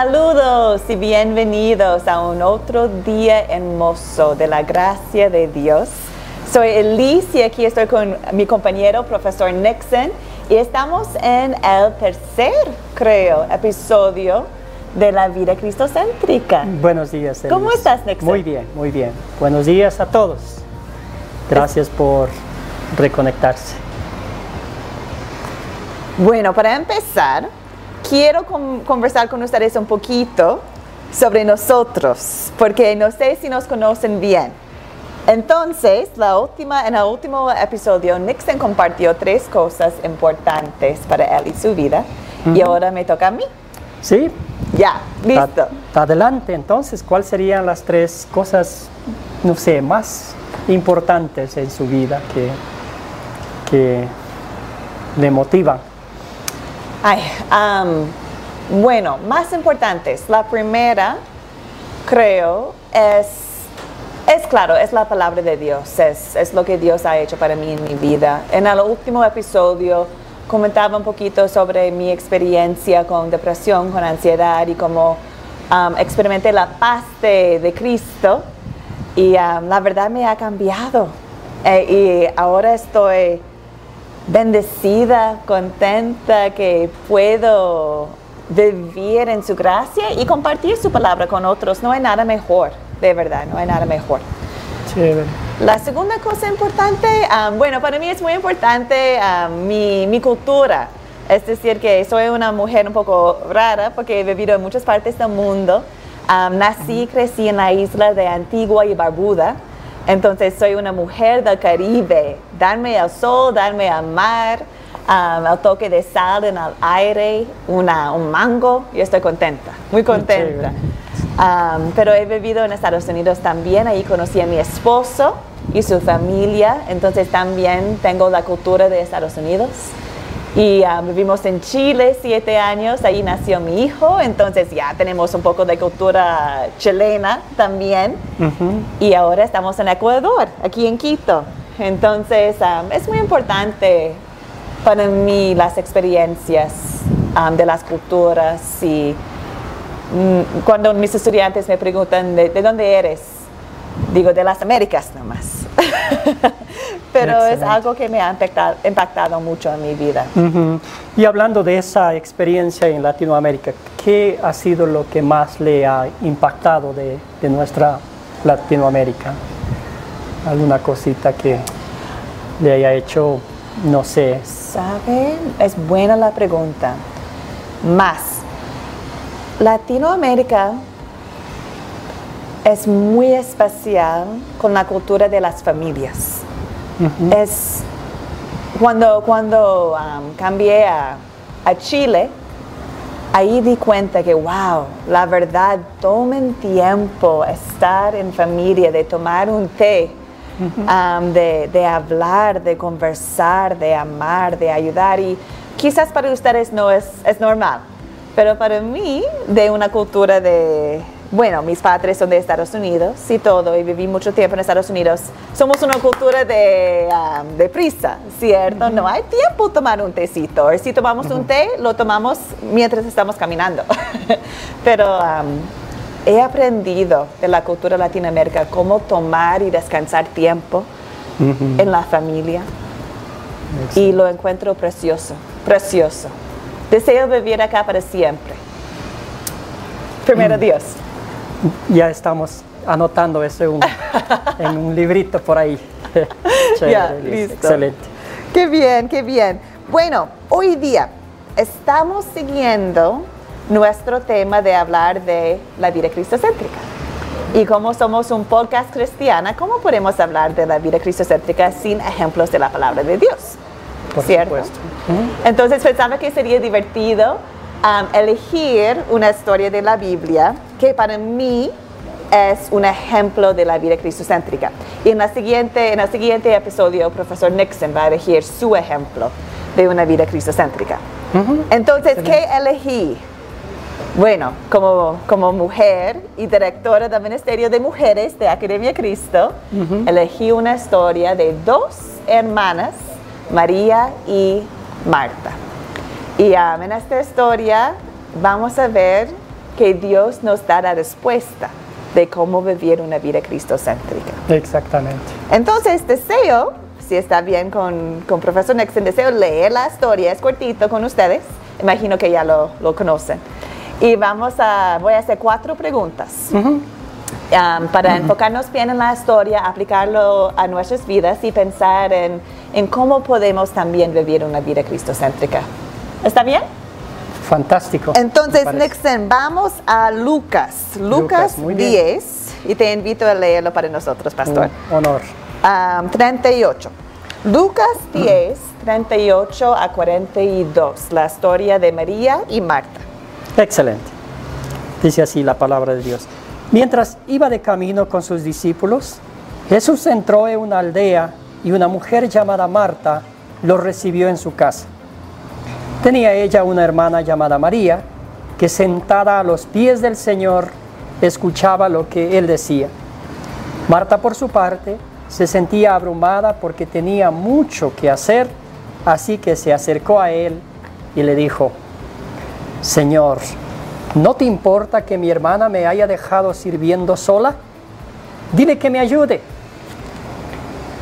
Saludos y bienvenidos a un otro día hermoso de la gracia de Dios. Soy Elise y aquí estoy con mi compañero, profesor Nixon, y estamos en el tercer, creo, episodio de la vida cristocéntrica. Buenos días. Elise. ¿Cómo estás, Nixon? Muy bien, muy bien. Buenos días a todos. Gracias por reconectarse. Bueno, para empezar, quiero con- conversar con ustedes un poquito sobre nosotros, porque no sé si nos conocen bien. Entonces, la última, en el último episodio, Nixon compartió tres cosas importantes para él y su vida, y ahora me toca a mí. ¿Sí? Ya, listo. A- Adelante, entonces, ¿cuáles serían las tres cosas, no sé, más importantes en su vida que, que le motivan? Ay, bueno, más importantes. La primera, creo, es, es claro, es la palabra de Dios, es, es lo que Dios ha hecho para mí en mi vida. En el último episodio comentaba un poquito sobre mi experiencia con depresión, con ansiedad y cómo experimenté la paz de, Cristo y la verdad me ha cambiado. Eh, y ahora estoy bendecida, contenta que puedo vivir en su gracia y compartir su palabra con otros. No hay nada mejor, de verdad, no hay nada mejor. Chévere. La segunda cosa importante, ah, bueno, para mí es muy importante ah, mi, mi cultura. Es decir, que soy una mujer un poco rara porque he vivido en muchas partes del mundo. Ah, nací y crecí en la isla de Antigua y Barbuda. Entonces soy una mujer del Caribe. Darme el sol, darme al mar, ah, el toque de sal en el aire, una, un mango. Yo estoy contenta, muy contenta. Um, pero he vivido en Estados Unidos también, ahí conocí a mi esposo y su familia, entonces también tengo la cultura de Estados Unidos. Y um, vivimos en Chile siete años, ahí nació mi hijo, entonces ya tenemos un poco de cultura chilena también. Ujú. Y ahora estamos en Ecuador, aquí en Quito. Entonces um, es muy importante para mí las experiencias um, de las culturas y Mm, cuando mis estudiantes me preguntan de, de dónde eres, digo de las Américas nomás. Pero es algo que me ha impactado, impactado mucho en mi vida. Y hablando de esa experiencia en Latinoamérica, ¿qué ha sido lo que más le ha impactado de, de nuestra Latinoamérica? ¿Alguna cosita que le haya hecho, no sé, ¿Saben? Es buena la pregunta. Más, Latinoamérica es muy especial con la cultura de las familias. Es cuando, cuando um, cambié a, a Chile, ahí di cuenta que, wow, la verdad, tomen tiempo estar en familia, de tomar un té, um, de, de hablar, de conversar, de amar, de ayudar. Y quizás para ustedes no es, es normal, pero para mí, de una cultura de, bueno, mis padres son de Estados Unidos y todo, y viví mucho tiempo en Estados Unidos, somos una cultura de, um, de prisa, ¿cierto? No hay tiempo tomar un tecito. Si tomamos un té, lo tomamos mientras estamos caminando. pero um, he aprendido de la cultura latinoamérica cómo tomar y descansar tiempo en la familia y lo encuentro precioso, precioso. Deseo vivir acá para siempre. Primero Dios. Ya estamos anotando eso en un, en un librito por ahí? Chévere, Ya, listo. Excelente. Qué bien, qué bien. Bueno, hoy día estamos siguiendo nuestro tema de hablar de la vida cristocéntrica. Y como somos un podcast cristiana, ¿cómo podemos hablar de la vida cristocéntrica sin ejemplos de la palabra de Dios? Por ¿Cierto? supuesto. Entonces pensaba que sería divertido um, elegir una historia de la Biblia que para mí es un ejemplo de la vida cristocéntrica. Y en, la siguiente, en el siguiente episodio, el profesor Nixon va a elegir su ejemplo de una vida cristocéntrica. Ujú. Entonces, ¿qué elegí? Bueno, como, como mujer y directora del Ministerio de Mujeres de Academia Cristo, elegí una historia de dos hermanas, María y Marta. Y um, en esta historia vamos a ver que Dios nos da la respuesta de cómo vivir una vida cristocéntrica. Exactamente. Entonces, deseo, si está bien con, con profesor Nixon, deseo leer la historia, es cortito con ustedes, imagino que ya lo, lo conocen. Y vamos a, voy a hacer cuatro preguntas. Um, para enfocarnos bien en la historia, aplicarlo a nuestras vidas y pensar en, en cómo podemos también vivir una vida cristocéntrica. ¿Está bien? Fantástico. Entonces. Nixon, vamos a Lucas, Lucas, Lucas, muy bien. 10, y te invito a leerlo para nosotros, pastor. Un honor. Um, 38. Lucas 10, 38 a 42, la historia de María y Marta. Excelente. Dice así la palabra de Dios. Mientras iba de camino con sus discípulos, Jesús entró en una aldea y una mujer llamada Marta lo recibió en su casa. Tenía ella una hermana llamada María, que sentada a los pies del Señor escuchaba lo que él decía. Marta, por su parte, se sentía abrumada porque tenía mucho que hacer, así que se acercó a él y le dijo, Señor, ¿no te importa que mi hermana me haya dejado sirviendo sola? Dile que me ayude.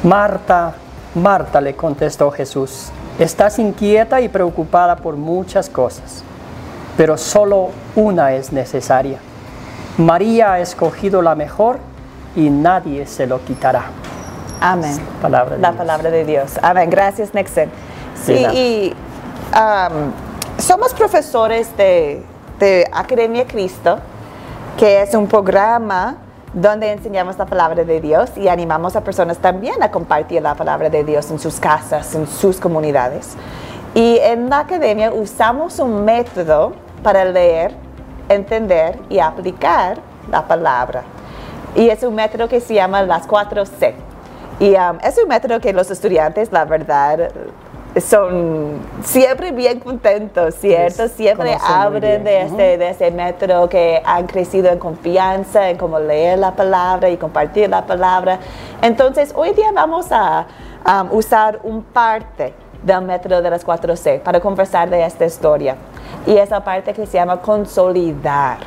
Marta, Marta, le contestó Jesús, estás inquieta y preocupada por muchas cosas, pero solo una es necesaria. María ha escogido la mejor y nadie se lo quitará. Amén. Palabra la Dios. palabra de Dios. Amén. Gracias, Nixon. Sí, y um, somos profesores de, de Academia Cristo, que es un programa donde enseñamos la palabra de Dios y animamos a personas también a compartir la palabra de Dios en sus casas, en sus comunidades. Y en la academia usamos un método para leer, entender y aplicar la palabra. Y es un método que se llama las 4C. Y um, es un método que los estudiantes, la verdad, son siempre bien contentos, ¿cierto? Siempre conocen muy hablan bien. de de ese método que han crecido en confianza, en cómo leer la palabra y compartir la palabra. Entonces, hoy día vamos a um, usar un parte del método de las 4C para conversar de esta historia. Y esa parte que se llama consolidar.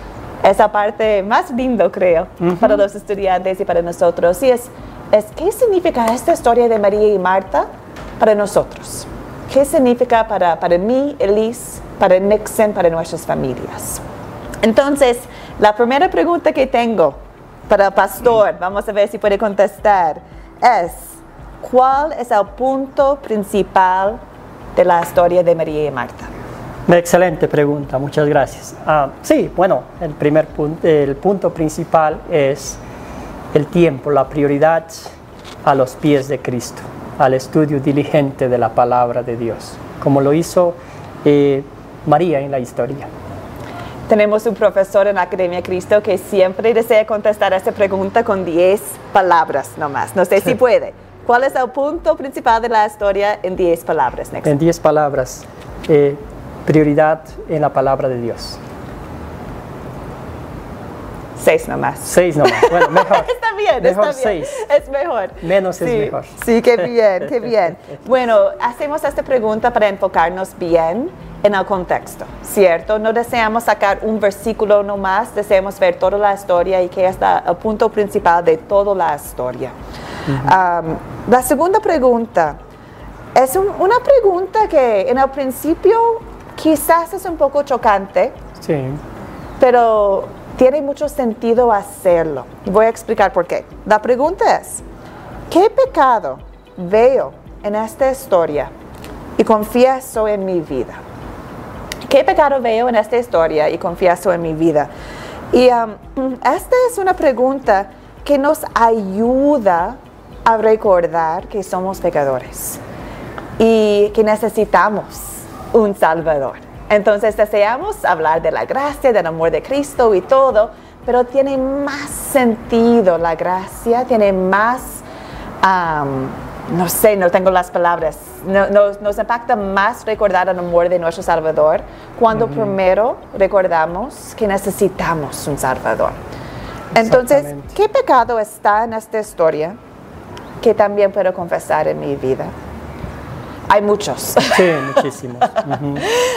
Esa parte más lindo, creo, para los estudiantes y para nosotros. Y es, es, ¿qué significa esta historia de María y Marta para nosotros? ¿Qué significa para, para mí, Elise, para Nixon, para nuestras familias? Entonces, la primera pregunta que tengo para el pastor, vamos a ver si puede contestar, es, ¿cuál es el punto principal de la historia de María y Marta? Excelente pregunta, muchas gracias. Ah, sí, bueno, el primer punto, el punto principal es el tiempo, la prioridad a los pies de Cristo, al estudio diligente de la palabra de Dios, como lo hizo eh, María en la historia. Tenemos un profesor en la Academia Cristo que siempre desea contestar esta pregunta con 10 palabras nomás. No sé si puede. ¿Cuál es el punto principal de la historia en 10 palabras, Nixon? En diez palabras, eh, prioridad en la palabra de Dios. Seis nomás. Seis nomás, bueno, mejor. Está bien, Mejor está bien. seis. Es mejor. Menos es Sí, mejor. Sí, qué bien, qué bien. Bueno, hacemos esta pregunta para enfocarnos bien en el contexto, ¿cierto? No deseamos sacar un versículo nomás, deseamos ver toda la historia y que es el punto principal de toda la historia. Um, la segunda pregunta es un- una pregunta que en el principio quizás es un poco chocante, Sí, pero tiene mucho sentido hacerlo. Voy a explicar por qué. La pregunta es, ¿qué pecado veo en esta historia y confieso en mi vida? ¿Qué pecado veo en esta historia y confieso en mi vida? Y um, esta es una pregunta que nos ayuda a recordar que somos pecadores y que necesitamos un Salvador. Entonces deseamos hablar de la gracia, del amor de Cristo y todo, pero tiene más sentido la gracia, tiene más, no sé, no tengo las palabras, no- nos, nos impacta más recordar el amor de nuestro Salvador cuando primero recordamos que necesitamos un Salvador. Entonces. ¿qué pecado está en esta historia que también puedo confesar en mi vida? Hay muchos. sí, muchísimos.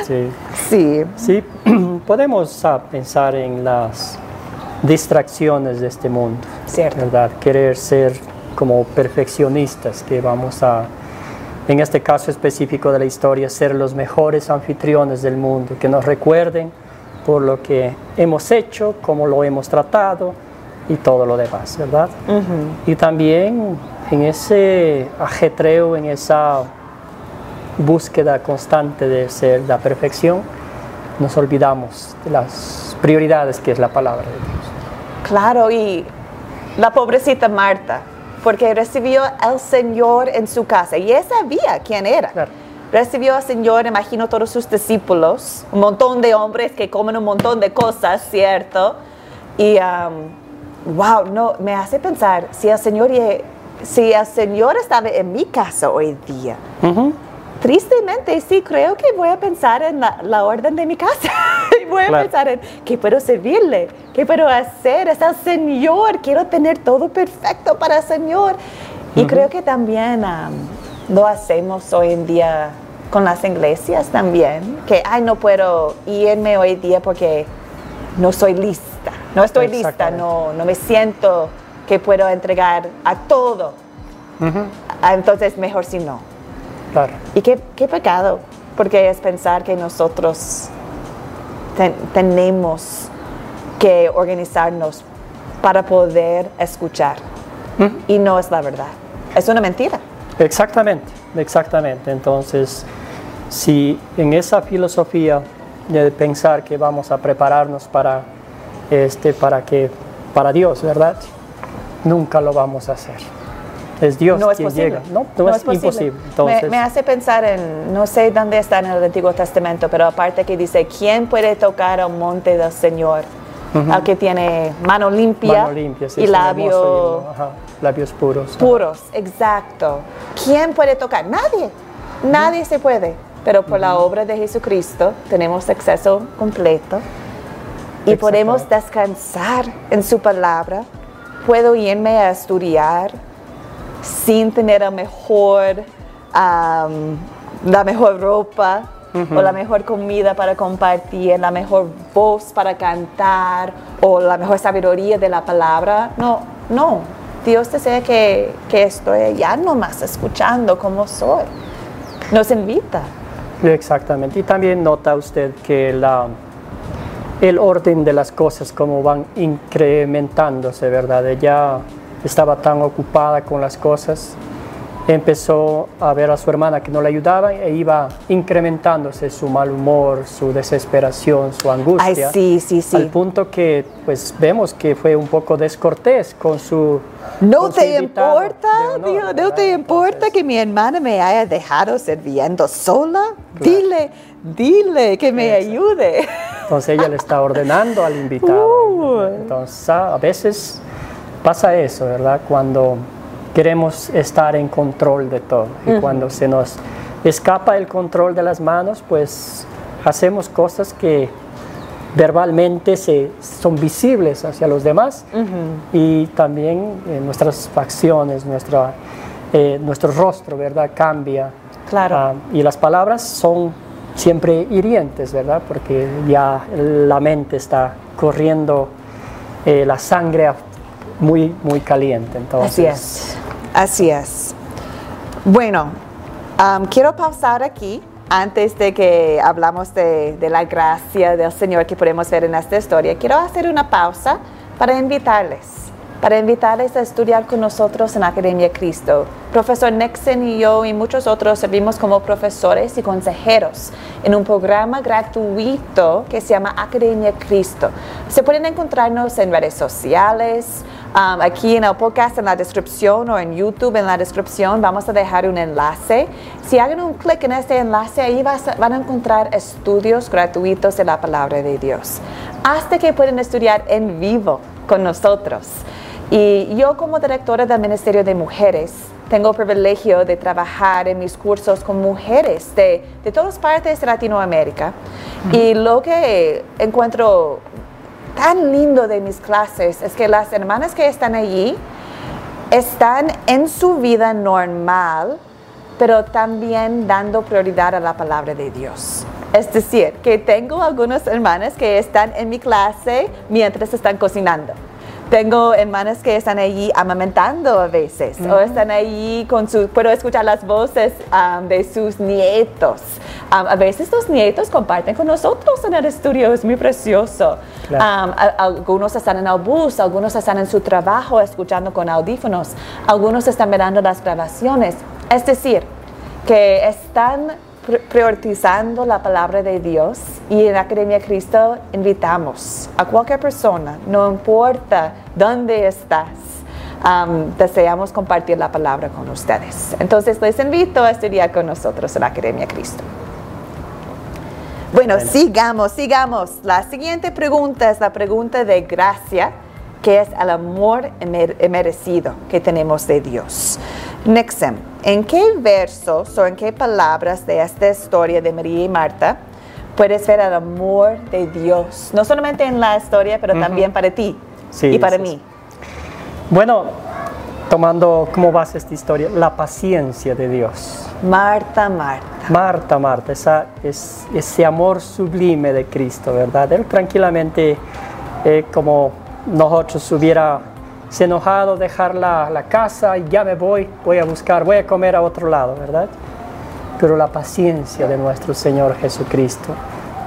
Sí. sí. Sí, podemos ah, pensar en las distracciones de este mundo, Cierto. ¿verdad? Querer ser como perfeccionistas, que vamos a, en este caso específico de la historia, ser los mejores anfitriones del mundo, que nos recuerden por lo que hemos hecho, cómo lo hemos tratado y todo lo demás, ¿verdad? Y también en ese ajetreo, en esa búsqueda constante de ser la perfección, nos olvidamos de las prioridades que es la palabra de Dios. Claro, y la pobrecita Marta, porque recibió al Señor en su casa y ella sabía quién era. Claro. Recibió al Señor, imagino todos sus discípulos, un montón de hombres que comen un montón de cosas, ¿cierto? Y, um, wow, no, me hace pensar, si el Señor, si el Señor estaba en mi casa hoy día, Ujú. Tristemente, sí, creo que voy a pensar en la, la orden de mi casa. y voy a Claro. pensar en qué puedo servirle, qué puedo hacer. Es el Señor, quiero tener todo perfecto para el Señor. Y creo que también am, lo hacemos hoy en día con las iglesias también, que, ay, no puedo irme hoy día porque no soy lista, no estoy lista, no, no me siento que puedo entregar a todo. Ah, Entonces, mejor si no. Claro. Y qué, qué pecado, porque es pensar que nosotros ten- tenemos que organizarnos para poder escuchar. Y no es la verdad. Es una mentira. Exactamente, exactamente. Entonces, si en esa filosofía de pensar que vamos a prepararnos para este, para que para Dios, ¿verdad? Nunca lo vamos a hacer. Es Dios no es quien posible. llega. No, no, es, posible. imposible. Me- Entonces, me, hace pensar en, no sé dónde está en el Antiguo Testamento, pero aparte que dice, ¿quién puede tocar al monte del Señor? Al que tiene mano limpia, mano limpia, sí, y labio ajá, labios puros. ajá. puros, exacto. ¿Quién puede tocar? Nadie. Nadie se puede. Pero por la obra de Jesucristo tenemos acceso completo y podemos descansar en su palabra. Puedo irme a estudiar sin tener mejor, la mejor ropa o la mejor comida para compartir, la mejor voz para cantar o la mejor sabiduría de la palabra. No, no. Dios desea que, que estoy allá nomás escuchando como soy. Nos invita. Exactamente. Y también nota usted que la, el orden de las cosas, como van incrementándose, ¿verdad? Ella estaba tan ocupada con las cosas, empezó a ver a su hermana que no le ayudaba e iba incrementándose su mal humor, su desesperación, su angustia. Ay, sí, sí, sí. Al punto que, pues, vemos que fue un poco descortés con su. No con su te invitado importa, honor, Dios, no ¿verdad? te importa Entonces, que mi hermana me haya dejado sirviendo sola. Dile, dile que me ayude. Entonces ella le está ordenando al invitado. Uh. Entonces a veces pasa eso, ¿verdad? Cuando queremos estar en control de todo y cuando se nos escapa el control de las manos, pues hacemos cosas que verbalmente se, son visibles hacia los demás y también eh, nuestras facciones, nuestra, eh, nuestro rostro, ¿verdad? Cambia. Claro. Ah, y las palabras son siempre hirientes, ¿verdad? Porque ya la mente está corriendo eh, la sangre a- muy, muy caliente. Entonces, Así es, así es. Bueno, am, quiero pausar aquí antes de que hablamos de, de la gracia del Señor que podemos ver en esta historia. Quiero hacer una pausa para invitarles, para invitarles a estudiar con nosotros en Academia Cristo. Profesor Nixon y yo y muchos otros servimos como profesores y consejeros en un programa gratuito que se llama Academia Cristo. Se pueden encontrarnos en redes sociales, um, aquí en el podcast, en la descripción o en YouTube en la descripción vamos a dejar un enlace. Si hagan un clic en este enlace, ahí vas a- van a encontrar estudios gratuitos de la palabra de Dios. Hasta que pueden estudiar en vivo con nosotros. Y yo como directora del Ministerio de Mujeres tengo el privilegio de trabajar en mis cursos con mujeres de, de todas partes de Latinoamérica. Y lo que encuentro tan lindo de mis clases es que las hermanas que están allí están en su vida normal, pero también dando prioridad a la palabra de Dios. Es decir, que tengo algunas hermanas que están en mi clase mientras están cocinando. Tengo hermanas que están allí amamentando a veces, o están allí con su, puedo escuchar las voces um, de sus nietos. Um, a veces los nietos comparten con nosotros en el estudio, es muy precioso. Claro. Um, a- algunos están en el bus, algunos están en su trabajo escuchando con audífonos, algunos están mirando las grabaciones. Es decir, que están pr- priorizando la palabra de Dios y en Academia Cristo invitamos a cualquier persona, no importa dónde estás, um, deseamos compartir la palabra con ustedes. Entonces les invito a estudiar con nosotros en Academia Cristo. Bueno, sigamos, sigamos. La siguiente pregunta es la pregunta de gracia, que es el amor merecido que tenemos de Dios. Nixon, ¿en qué versos o en qué palabras de esta historia de María y Marta puedes ver el amor de Dios? No solamente en la historia, pero también para ti Sí, y para sí, mí. Bueno, tomando como base esta historia, la paciencia de Dios. Marta, Marta. Marta, Marta, esa, es, ese amor sublime de Cristo, ¿verdad? Él tranquilamente, eh, como nosotros hubiera se enojado dejar la, la casa y ya me voy, voy a buscar, voy a comer a otro lado, ¿verdad? Pero la paciencia de nuestro Señor Jesucristo,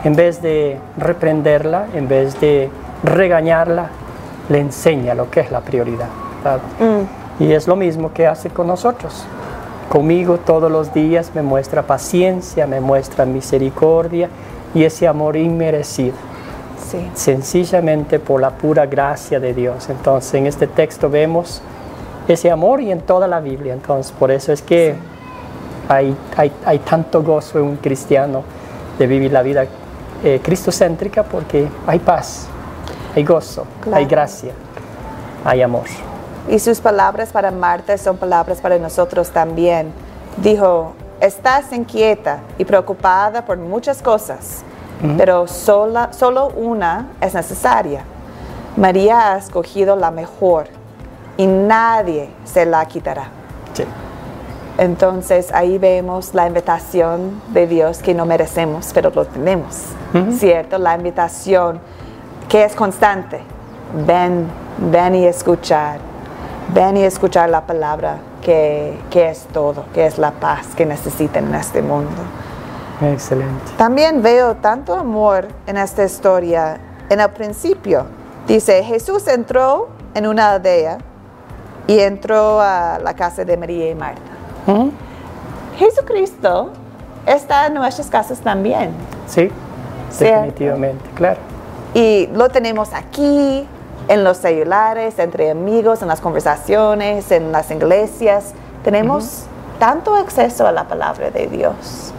en vez de reprenderla, en vez de regañarla, le enseña lo que es la prioridad. ¿verdad? Y es lo mismo que hace con nosotros. Conmigo todos los días me muestra paciencia, me muestra misericordia y ese amor inmerecido, Sí. sencillamente por la pura gracia de Dios. Entonces en este texto vemos ese amor y en toda la Biblia. Entonces por eso es que hay, hay, hay tanto gozo en un cristiano de vivir la vida eh, cristocéntrica porque hay paz, hay gozo, Claro. hay gracia, hay amor. Y sus palabras para Marta son palabras para nosotros también. Dijo, estás inquieta y preocupada por muchas cosas, pero sola, solo una es necesaria. María ha escogido la mejor y nadie se la quitará. Sí. Entonces ahí vemos la invitación de Dios que no merecemos, pero lo tenemos, ¿cierto? La invitación que es constante. Ven, ven y escuchar. Ven y escuchar la palabra que, que es todo, que es la paz que necesitan en este mundo. Excelente. También veo tanto amor en esta historia. En el principio dice, Jesús entró en una aldea y entró a la casa de María y Marta. Ujú. Jesucristo está en nuestras casas también. Sí, Cierto. definitivamente, claro. Y lo tenemos aquí, en los celulares, entre amigos, en las conversaciones, en las iglesias. Tenemos tanto acceso a la palabra de Dios.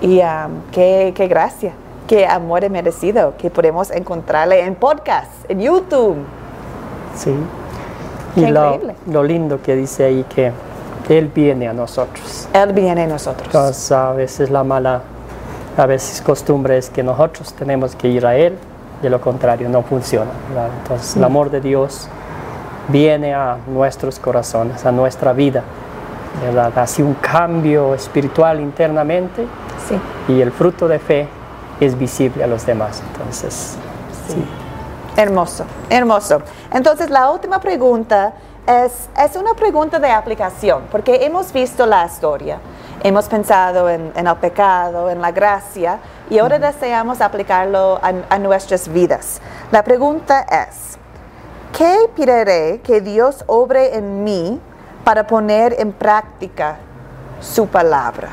Y um, qué, qué gracia, qué amor merecido que podemos encontrarle en podcast, en YouTube. Sí. Qué Y lo, increíble. lo lindo que dice ahí que Él viene a nosotros. Él viene a nosotros. Entonces, a veces la mala, a veces costumbre es que nosotros tenemos que ir a Él, de lo contrario no funciona. ¿verdad? Entonces el amor de Dios viene a nuestros corazones, a nuestra vida, ¿verdad? Hace un cambio espiritual internamente Sí. y el fruto de fe es visible a los demás. Entonces, sí. Hermoso, hermoso. Entonces, la última pregunta es, es una pregunta de aplicación, porque hemos visto la historia, hemos pensado en, en el pecado, en la gracia, y ahora deseamos aplicarlo a, nuestras vidas. La pregunta es, ¿qué pediré que Dios obre en mí para poner en práctica su palabra?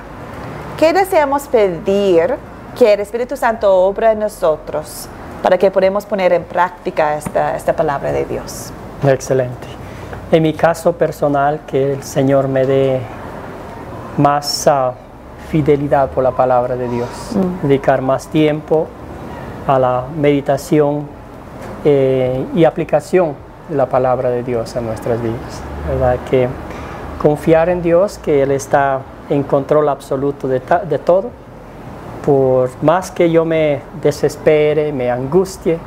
¿Qué deseamos pedir que el Espíritu Santo obra en nosotros para que podamos poner en práctica esta, palabra de Dios? Excelente. En mi caso personal, que el Señor me dé más ah, fidelidad por la palabra de Dios, dedicar más tiempo a la meditación eh, y aplicación de la palabra de Dios a nuestras vidas. ¿verdad? Que confiar en Dios, que Él está en control absoluto de, de todo, por más que yo me desespere, me angustie,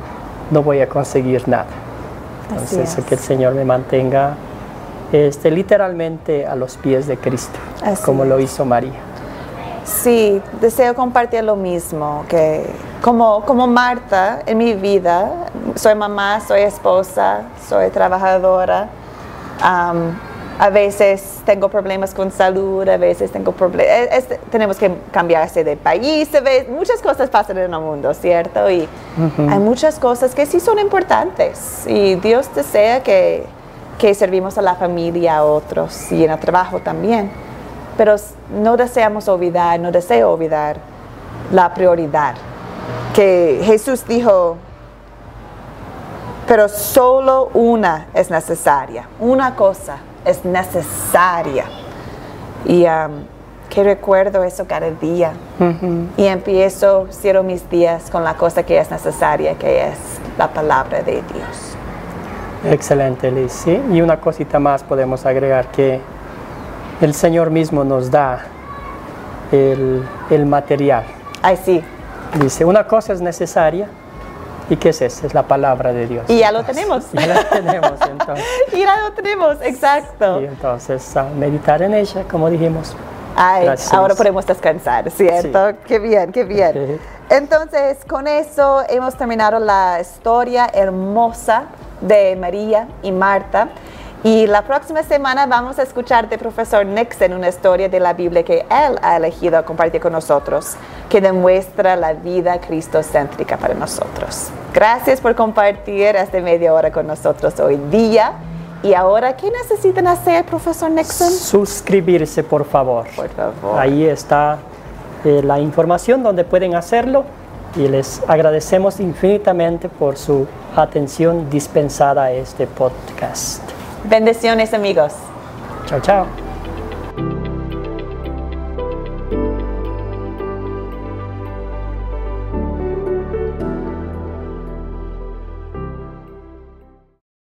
no voy a conseguir nada. Entonces, es. que el Señor me mantenga este, literalmente a los pies de Cristo, Así como lo hizo María. Sí, deseo compartir lo mismo, que como, como Marta en mi vida, soy mamá, soy esposa, soy trabajadora. a veces tengo problemas con salud, a veces tengo problemas, tenemos que cambiarse de país, a veces, muchas cosas pasan en el mundo, ¿cierto? Y hay muchas cosas que sí son importantes y Dios desea que, que servimos a la familia, a otros y en el trabajo también. Pero no deseamos olvidar, no deseo olvidar la prioridad. Que Jesús dijo, pero solo una es necesaria, una cosa es necesaria. Y um, que recuerdo eso cada día. Y empiezo, cierro mis días con la cosa que es necesaria, que es la palabra de Dios. Excelente, Liz. ¿sí? Y una cosita más podemos agregar que el Señor mismo nos da el, el material. Ay, sí. Dice, una cosa es necesaria. ¿Y qué es eso? Es la palabra de Dios. Y ya lo tenemos. Ya la tenemos, entonces. y ya lo tenemos, exacto. Y entonces, a meditar en ella, como dijimos. Ay, Gracias. ahora podemos descansar, ¿cierto? Qué bien, qué bien. Sí. Entonces, con eso hemos terminado la historia hermosa de María y Marta. Y la próxima semana vamos a escuchar de profesor Nixon una historia de la Biblia que él ha elegido compartir con nosotros, que demuestra la vida cristocéntrica para nosotros. Gracias por compartir esta media hora con nosotros hoy día. Y ahora, ¿qué necesitan hacer, profesor Nixon? Suscribirse, por favor. Por favor. Ahí está eh, la información donde pueden hacerlo y les agradecemos infinitamente por su atención dispensada a este podcast. Bendiciones, amigos. Chao, chao.